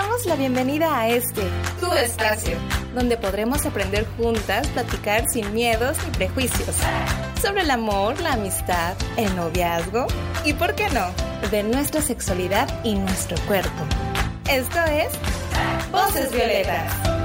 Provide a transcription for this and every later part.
damos la bienvenida a este, tu espacio, donde podremos aprender juntas, platicar sin miedos ni prejuicios, sobre el amor, la amistad, el noviazgo y, ¿por qué no?, de nuestra sexualidad y nuestro cuerpo. Esto es Voces Violetas.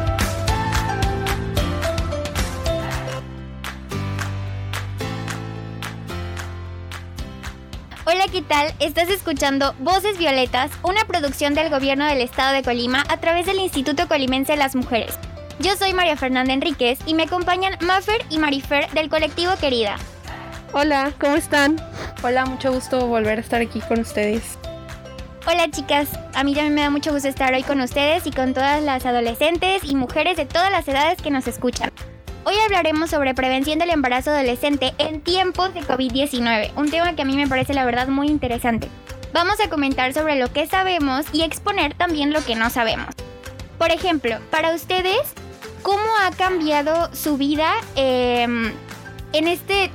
Hola, ¿qué tal? Estás escuchando Voces Violetas, una producción del gobierno del estado de Colima a través del Instituto Colimense de las Mujeres. Yo soy María Fernanda Enríquez y me acompañan Maffer y Marifer del colectivo Querida. Hola, ¿cómo están? Hola, mucho gusto volver a estar aquí con ustedes. Hola chicas, a mí también me da mucho gusto estar hoy con ustedes y con todas las adolescentes y mujeres de todas las edades que nos escuchan. Hoy hablaremos sobre prevención del embarazo adolescente en tiempos de COVID-19, un tema que a mí me parece la verdad muy interesante. Vamos a comentar sobre lo que sabemos y exponer también lo que no sabemos. Por ejemplo, para ustedes, ¿cómo ha cambiado su vida em, en este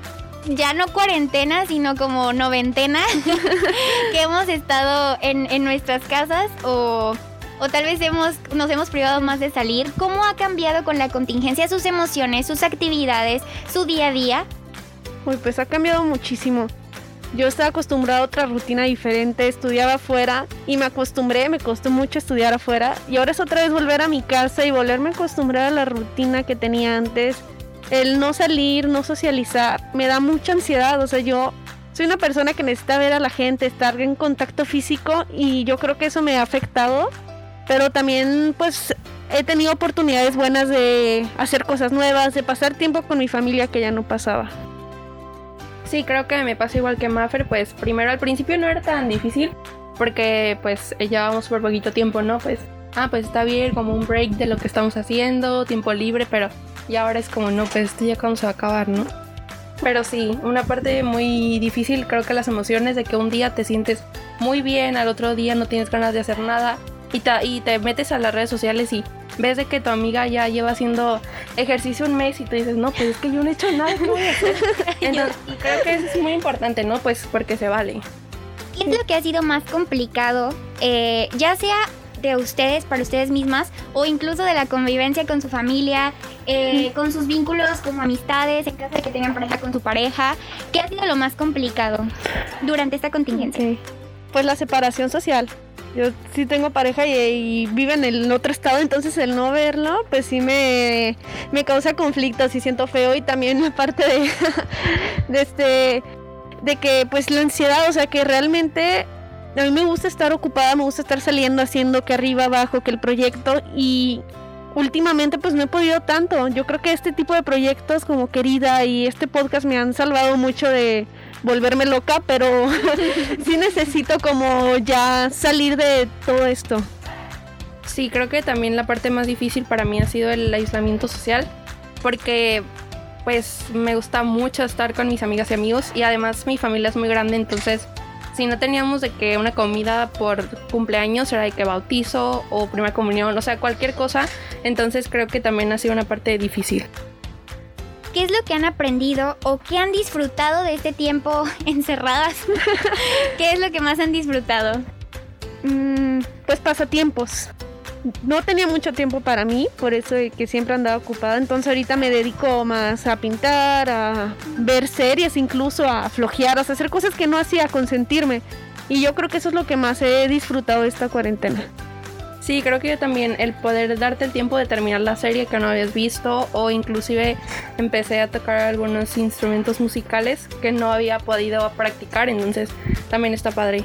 ya no cuarentena, sino como noventena que hemos estado en, en nuestras casas o o tal vez hemos, nos hemos privado más de salir. ¿Cómo ha cambiado con la contingencia sus emociones, sus actividades, su día a día? Uy, pues ha cambiado muchísimo. Yo estaba acostumbrada a otra rutina diferente, estudiaba afuera y me acostumbré, me costó mucho estudiar afuera y ahora es otra vez volver a mi casa y volverme a acostumbrar a la rutina que tenía antes. El no salir, no socializar, me da mucha ansiedad, o sea, yo soy una persona que necesita ver a la gente, estar en contacto físico y yo creo que eso me ha afectado pero también pues he tenido oportunidades buenas de hacer cosas nuevas, de pasar tiempo con mi familia que ya no pasaba. Sí, creo que me pasa igual que Maffer, pues primero al principio no era tan difícil porque pues llevábamos por poquito tiempo, ¿no? Pues, ah, pues está bien, como un break de lo que estamos haciendo, tiempo libre, pero y ahora es como, no, pues esto ya cuando se va a acabar, ¿no? Pero sí, una parte muy difícil creo que las emociones de que un día te sientes muy bien, al otro día no tienes ganas de hacer nada y te, y te metes a las redes sociales y ves de que tu amiga ya lleva haciendo ejercicio un mes y tú dices, no, pues es que yo no he hecho nada, ¿qué voy a hacer? Entonces, creo que eso es muy importante, ¿no? Pues porque se vale. ¿Qué es lo que ha sido más complicado, eh, ya sea de ustedes, para ustedes mismas, o incluso de la convivencia con su familia, eh, con sus vínculos como amistades, en caso de que tengan pareja con su pareja? ¿Qué ha sido lo más complicado durante esta contingencia? Pues la separación social. Yo sí tengo pareja y, vive en el otro estado, entonces el no verlo, pues sí me, me causa conflictos y siento feo. Y también la parte de, de este de que pues la ansiedad, o sea que realmente a mí me gusta estar ocupada, me gusta estar saliendo haciendo que arriba, abajo, que el proyecto y últimamente pues no he podido tanto. Yo creo que este tipo de proyectos como Querida y este podcast me han salvado mucho de volverme loca, pero sí necesito como ya salir de todo esto. Sí, creo que también la parte más difícil para mí ha sido el aislamiento social, porque pues me gusta mucho estar con mis amigas y amigos y además mi familia es muy grande, entonces si no teníamos de que una comida por cumpleaños era de que bautizo o primera comunión, o sea, cualquier cosa, entonces creo que también ha sido una parte difícil. ¿Qué es lo que han aprendido o qué han disfrutado de este tiempo encerradas? ¿Qué es lo que más han disfrutado? Mm, pues pasatiempos. No tenía mucho tiempo para mí, por eso que siempre andaba ocupada. Entonces ahorita me dedico más a pintar, a ver series, incluso a flojear, a hacer cosas que no hacía, a consentirme. Y yo creo que eso es lo que más he disfrutado de esta cuarentena. Sí, creo que yo también el poder darte el tiempo de terminar la serie que no habías visto o inclusive empecé a tocar algunos instrumentos musicales que no había podido practicar, entonces también está padre.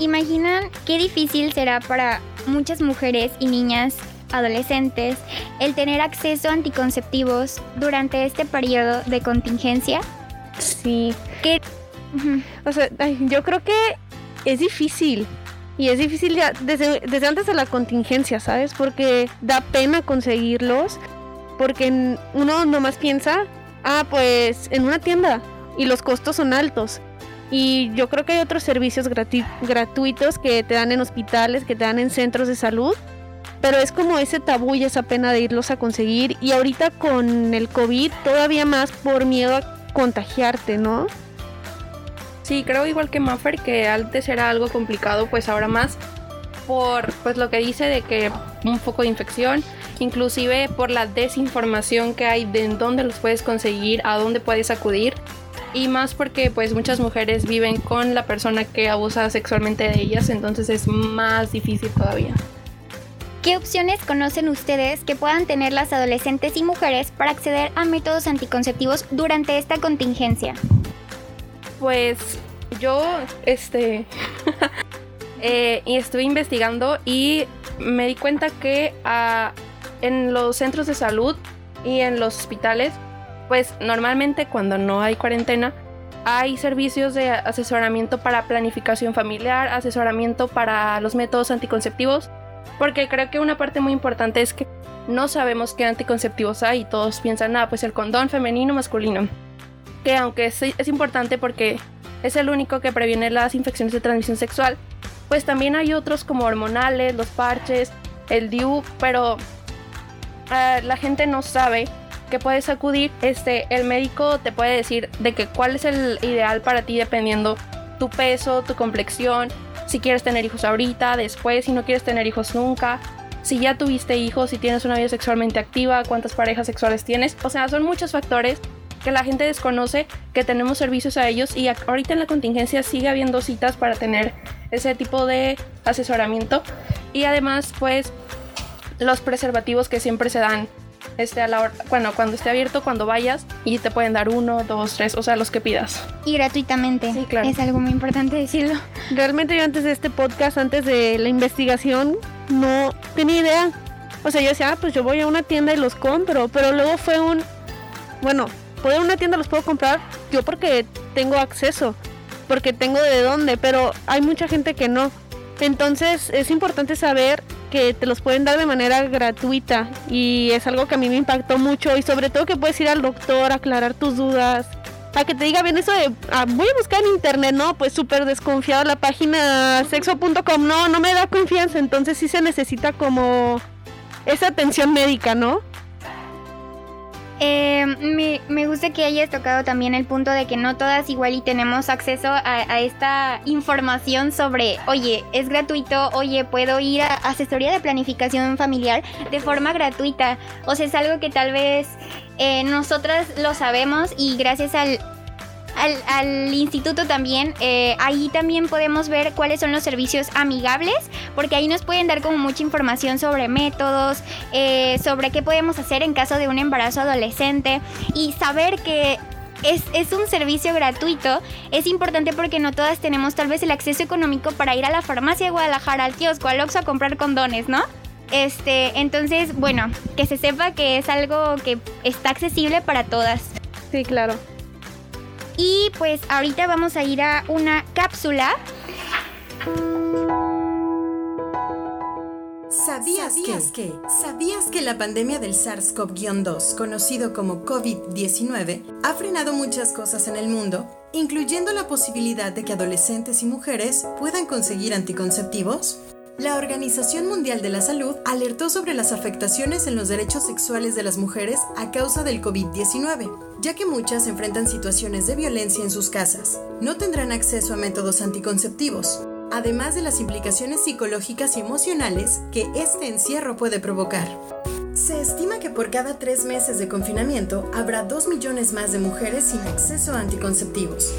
¿Imaginan qué difícil será para muchas mujeres y niñas adolescentes el tener acceso a anticonceptivos durante este periodo de contingencia? Sí. ¿Qué? O sea, yo creo que es difícil y es difícil ya desde, desde antes de la contingencia, ¿sabes? Porque da pena conseguirlos, porque uno nomás piensa, ah, pues en una tienda y los costos son altos. Y yo creo que hay otros servicios gratuitos que te dan en hospitales, que te dan en centros de salud, pero es como ese tabú y esa pena de irlos a conseguir. Y ahorita con el COVID todavía más por miedo a contagiarte, ¿no? Sí, creo igual que Maffer que antes era algo complicado, pues ahora más. por pues lo que dice de que un foco de infección, inclusive por la desinformación que hay de dónde los puedes conseguir, a dónde puedes acudir y más porque pues muchas mujeres viven con la persona que abusa sexualmente de ellas, entonces es más difícil todavía. ¿Qué opciones conocen ustedes que puedan tener las adolescentes y mujeres para acceder a métodos anticonceptivos durante esta contingencia? Pues yo, este, eh, estuve investigando y me di cuenta que ah, en los centros de salud y en los hospitales pues normalmente cuando no hay cuarentena hay servicios de asesoramiento para planificación familiar, asesoramiento para los métodos anticonceptivos, porque creo que una parte muy importante es que no sabemos qué anticonceptivos hay y todos piensan, ah, pues el condón femenino masculino, que aunque es, es importante porque es el único que previene las infecciones de transmisión sexual, pues también hay otros como hormonales, los parches, el DIU, pero uh, la gente no sabe que puedes acudir, este, el médico te puede decir de que cuál es el ideal para ti dependiendo tu peso, tu complexión, si quieres tener hijos ahorita, después, si no quieres tener hijos nunca, si ya tuviste hijos, si tienes una vida sexualmente activa, cuántas parejas sexuales tienes, o sea, son muchos factores que la gente desconoce, que tenemos servicios a ellos y ahorita en la contingencia sigue habiendo citas para tener ese tipo de asesoramiento y además pues los preservativos que siempre se dan este, a la hora, bueno, cuando esté abierto, cuando vayas y te pueden dar uno, dos, tres, o sea, los que pidas. Y gratuitamente. Sí, claro. Es algo muy importante decirlo. Realmente yo antes de este podcast, antes de la investigación, no tenía idea. O sea, yo decía, ah, pues yo voy a una tienda y los compro, pero luego fue un, bueno, puedo una tienda los puedo comprar yo porque tengo acceso, porque tengo de dónde, pero hay mucha gente que no. Entonces es importante saber que te los pueden dar de manera gratuita y es algo que a mí me impactó mucho y sobre todo que puedes ir al doctor aclarar tus dudas. A que te diga bien eso de ah, voy a buscar en internet, no, pues súper desconfiado la página sexo.com, no, no me da confianza, entonces sí se necesita como esa atención médica, ¿no? Eh, me, me, gusta que hayas tocado también el punto de que no todas igual y tenemos acceso a, esta información sobre, oye, es gratuito, oye, puedo ir a asesoría de planificación familiar de forma gratuita. O sea, es algo que tal vez eh, nosotras lo sabemos y gracias al al, al instituto también, eh, ahí también podemos ver cuáles son los servicios amigables, porque ahí nos pueden dar como mucha información sobre métodos, eh, sobre qué podemos hacer en caso de un embarazo adolescente y saber que es, es, un servicio gratuito, es importante porque no todas tenemos tal vez el acceso económico para ir a la farmacia de Guadalajara, al kiosco, al Oxxo a comprar condones, ¿no? Este, entonces, bueno, que se sepa que es algo que está accesible para todas. Sí, claro. Y pues ahorita vamos a ir a una cápsula. ¿Sabías, ¿Sabías que? ¿Sabías que la pandemia del SARS-CoV-2, conocido como COVID-19, ha frenado muchas cosas en el mundo, incluyendo la posibilidad de que adolescentes y mujeres puedan conseguir anticonceptivos? La Organización Mundial de la Salud alertó sobre las afectaciones en los derechos sexuales de las mujeres a causa del COVID-19, ya que muchas enfrentan situaciones de violencia en sus casas. No tendrán acceso a métodos anticonceptivos, además de las implicaciones psicológicas y emocionales que este encierro puede provocar. Se estima que por cada tres meses de confinamiento habrá dos millones más de mujeres sin acceso a anticonceptivos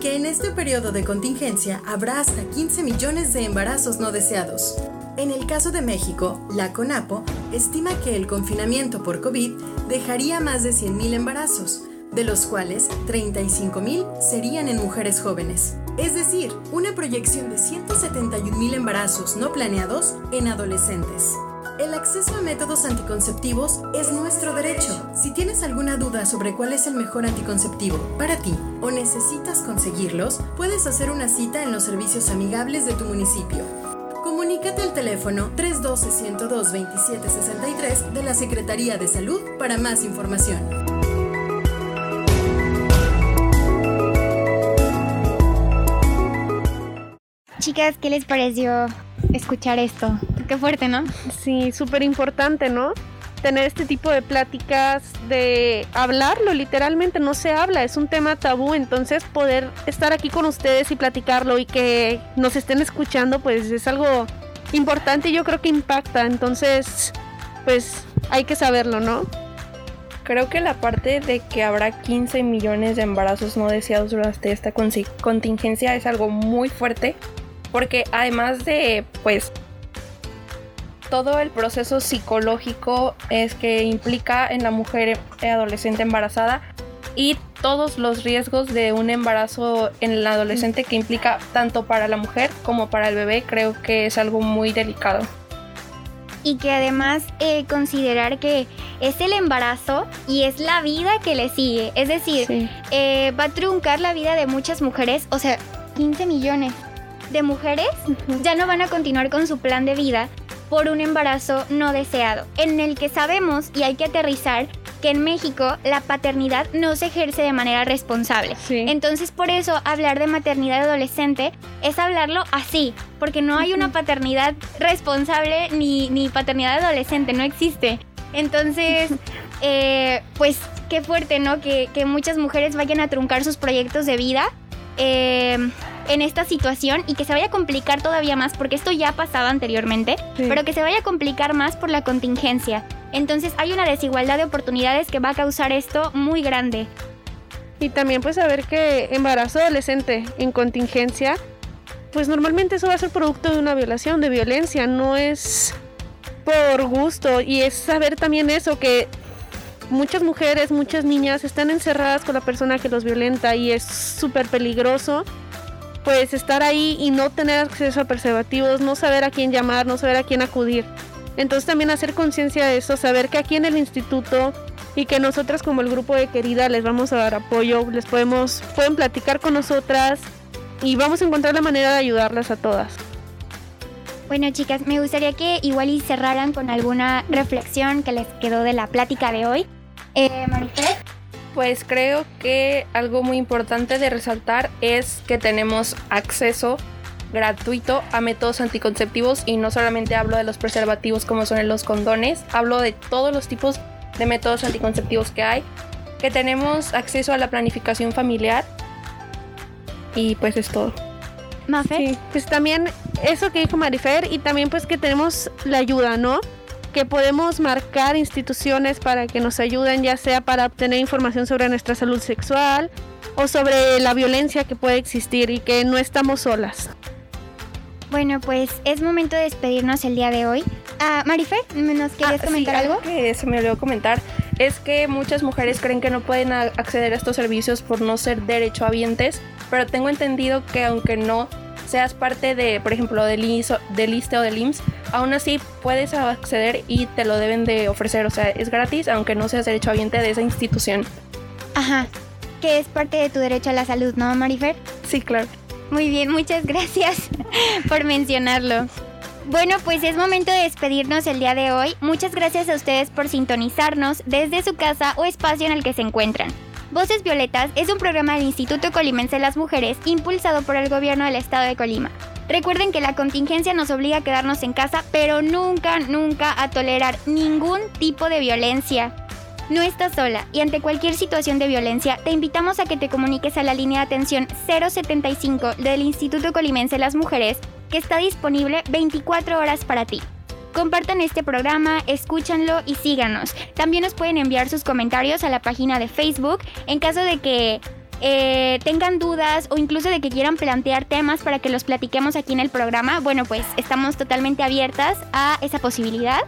que en este periodo de contingencia habrá hasta 15 millones de embarazos no deseados. En el caso de México, la CONAPO estima que el confinamiento por COVID dejaría más de 100.000 embarazos, de los cuales 35.000 serían en mujeres jóvenes. Es decir, una proyección de 171.000 embarazos no planeados en adolescentes. El acceso a métodos anticonceptivos es nuestro derecho. Si tienes alguna duda sobre cuál es el mejor anticonceptivo para ti o necesitas conseguirlos, puedes hacer una cita en los servicios amigables de tu municipio. Comunícate al teléfono 312-102-2763 de la Secretaría de Salud para más información. Chicas, ¿qué les pareció escuchar esto? Qué fuerte, ¿no? Sí, súper importante, ¿no? Tener este tipo de pláticas, de hablarlo, literalmente no se habla, es un tema tabú, entonces poder estar aquí con ustedes y platicarlo y que nos estén escuchando, pues es algo importante y yo creo que impacta. Entonces, pues hay que saberlo, ¿no? Creo que la parte de que habrá 15 millones de embarazos no deseados durante esta contingencia es algo muy fuerte porque además de pues todo el proceso psicológico es que implica en la mujer adolescente embarazada y todos los riesgos de un embarazo en el adolescente que implica tanto para la mujer como para el bebé creo que es algo muy delicado. Y que además eh, considerar que es el embarazo y es la vida que le sigue. Es decir, eh, va a truncar la vida de muchas mujeres, o sea, 15 millones de mujeres ya no van a continuar con su plan de vida por un embarazo no deseado, en el que sabemos y hay que aterrizar que en México la paternidad no se ejerce de manera responsable. Entonces por eso hablar de maternidad adolescente es hablarlo así, porque no hay una paternidad responsable ni, ni paternidad adolescente, no existe. Entonces, eh, pues qué fuerte, ¿no? Que, que, muchas mujeres vayan a truncar sus proyectos de vida. Eh, en esta situación y que se vaya a complicar todavía más, porque esto ya pasaba anteriormente, pero que se vaya a complicar más por la contingencia. Entonces hay una desigualdad de oportunidades que va a causar esto muy grande. Y también pues saber que embarazo adolescente en contingencia, pues normalmente eso va a ser producto de una violación, de violencia, no es por gusto y es saber también eso que muchas mujeres, muchas niñas están encerradas con la persona que los violenta y es súper peligroso pues estar ahí y no tener acceso a preservativos, no saber a quién llamar, no saber a quién acudir. Entonces también hacer conciencia de eso, saber que aquí en el instituto y que nosotras como el grupo de querida les vamos a dar apoyo, les podemos, pueden platicar con nosotras y vamos a encontrar la manera de ayudarlas a todas. Bueno chicas, me gustaría que igual y cerraran con alguna reflexión que les quedó de la plática de hoy. Eh, pues creo que algo muy importante de resaltar es que tenemos acceso gratuito a métodos anticonceptivos y no solamente hablo de los preservativos como son los condones, hablo de todos los tipos de métodos anticonceptivos que hay, que tenemos acceso a la planificación familiar y pues es todo. Sí, pues también eso que dijo Marifer y también pues que tenemos la ayuda, ¿no? Que podemos marcar instituciones para que nos ayuden, ya sea para obtener información sobre nuestra salud sexual o sobre la violencia que puede existir y que no estamos solas. Bueno, pues es momento de despedirnos el día de hoy. Ah, Marife, ¿nos querías ah, comentar algo? Que se me olvidó comentar es que muchas mujeres creen que no pueden acceder a estos servicios por no ser derechohabientes, pero tengo entendido que aunque no seas parte de, por ejemplo, del, ISO, del ISTE o del IMSS, aún así puedes acceder y te lo deben de ofrecer. O sea, es gratis, aunque no seas derechohabiente de esa institución. Ajá, que es parte de tu derecho a la salud, ¿no, Marifer? Sí, claro. Muy bien, muchas gracias por mencionarlo. Bueno, pues es momento de despedirnos el día de hoy. Muchas gracias a ustedes por sintonizarnos desde su casa o espacio en el que se encuentran. Voces Violetas es un programa del Instituto Colimense de las Mujeres impulsado por el gobierno del estado de Colima. Recuerden que la contingencia nos obliga a quedarnos en casa, pero nunca, nunca a tolerar ningún tipo de violencia. No estás sola y ante cualquier situación de violencia te invitamos a que te comuniques a la línea de atención 075 del Instituto Colimense de las Mujeres que está disponible 24 horas para ti. Compartan este programa, escúchanlo y síganos. También nos pueden enviar sus comentarios a la página de Facebook en caso de que eh, tengan dudas o incluso de que quieran plantear temas para que los platiquemos aquí en el programa. Bueno, pues estamos totalmente abiertas a esa posibilidad.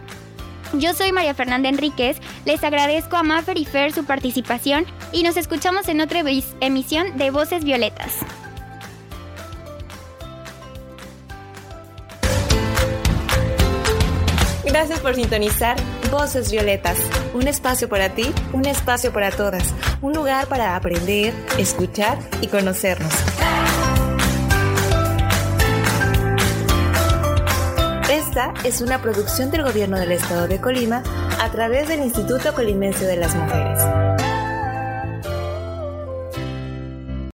Yo soy María Fernanda Enríquez, les agradezco a Maffer y Fer su participación y nos escuchamos en otra emisión de Voces Violetas. Gracias por sintonizar Voces Violetas, un espacio para ti, un espacio para todas, un lugar para aprender, escuchar y conocernos. Esta es una producción del Gobierno del Estado de Colima a través del Instituto Colimense de las Mujeres.